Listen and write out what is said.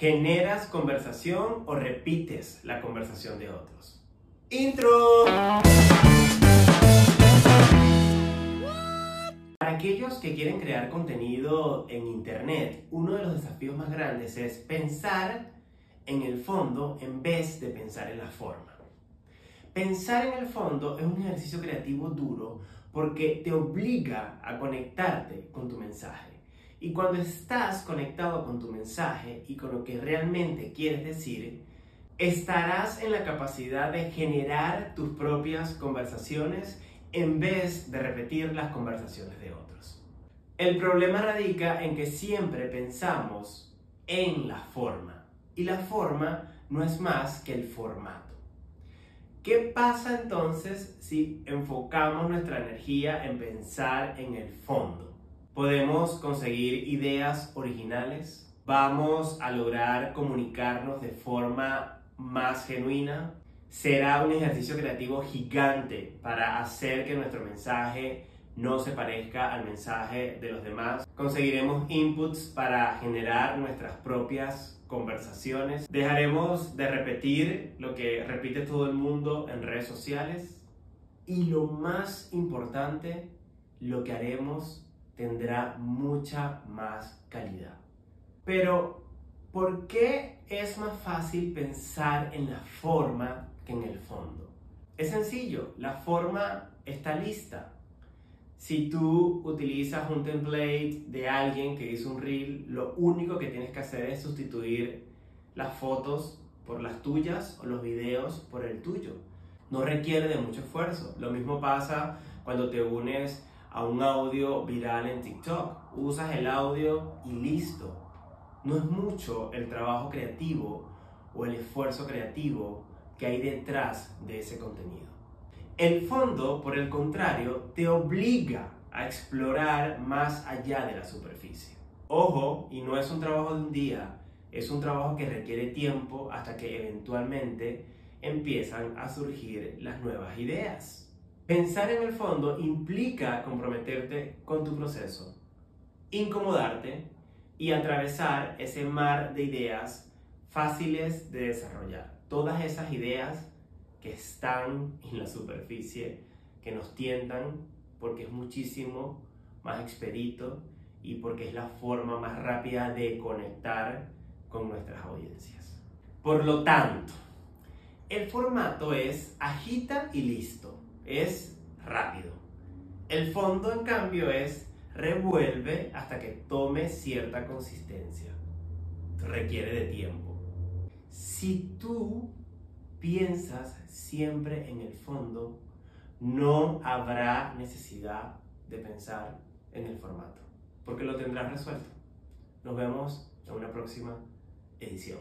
¿Generas conversación o repites la conversación de otros? Intro. Para aquellos que quieren crear contenido en Internet, uno de los desafíos más grandes es pensar en el fondo en vez de pensar en la forma. Pensar en el fondo es un ejercicio creativo duro porque te obliga a conectarte con tu mensaje. Y cuando estás conectado con tu mensaje y con lo que realmente quieres decir, estarás en la capacidad de generar tus propias conversaciones en vez de repetir las conversaciones de otros. El problema radica en que siempre pensamos en la forma y la forma no es más que el formato. ¿Qué pasa entonces si enfocamos nuestra energía en pensar en el fondo? Podemos conseguir ideas originales, vamos a lograr comunicarnos de forma más genuina. Será un ejercicio creativo gigante para hacer que nuestro mensaje no se parezca al mensaje de los demás. Conseguiremos inputs para generar nuestras propias conversaciones. Dejaremos de repetir lo que repite todo el mundo en redes sociales. Y lo más importante, lo que haremos tendrá mucha más calidad. Pero, ¿por qué es más fácil pensar en la forma que en el fondo? Es sencillo, la forma está lista. Si tú utilizas un template de alguien que hizo un reel, lo único que tienes que hacer es sustituir las fotos por las tuyas o los videos por el tuyo. No requiere de mucho esfuerzo. Lo mismo pasa cuando te unes a un audio viral en TikTok. Usas el audio y listo. No es mucho el trabajo creativo o el esfuerzo creativo que hay detrás de ese contenido. El fondo, por el contrario, te obliga a explorar más allá de la superficie. Ojo, y no es un trabajo de un día, es un trabajo que requiere tiempo hasta que eventualmente empiezan a surgir las nuevas ideas. Pensar en el fondo implica comprometerte con tu proceso, incomodarte y atravesar ese mar de ideas fáciles de desarrollar. Todas esas ideas que están en la superficie, que nos tientan porque es muchísimo más expedito y porque es la forma más rápida de conectar con nuestras audiencias. Por lo tanto, el formato es agita y listo es rápido. El fondo, en cambio, es revuelve hasta que tome cierta consistencia. Requiere de tiempo. Si tú piensas siempre en el fondo, no habrá necesidad de pensar en el formato, porque lo tendrás resuelto. Nos vemos en una próxima edición.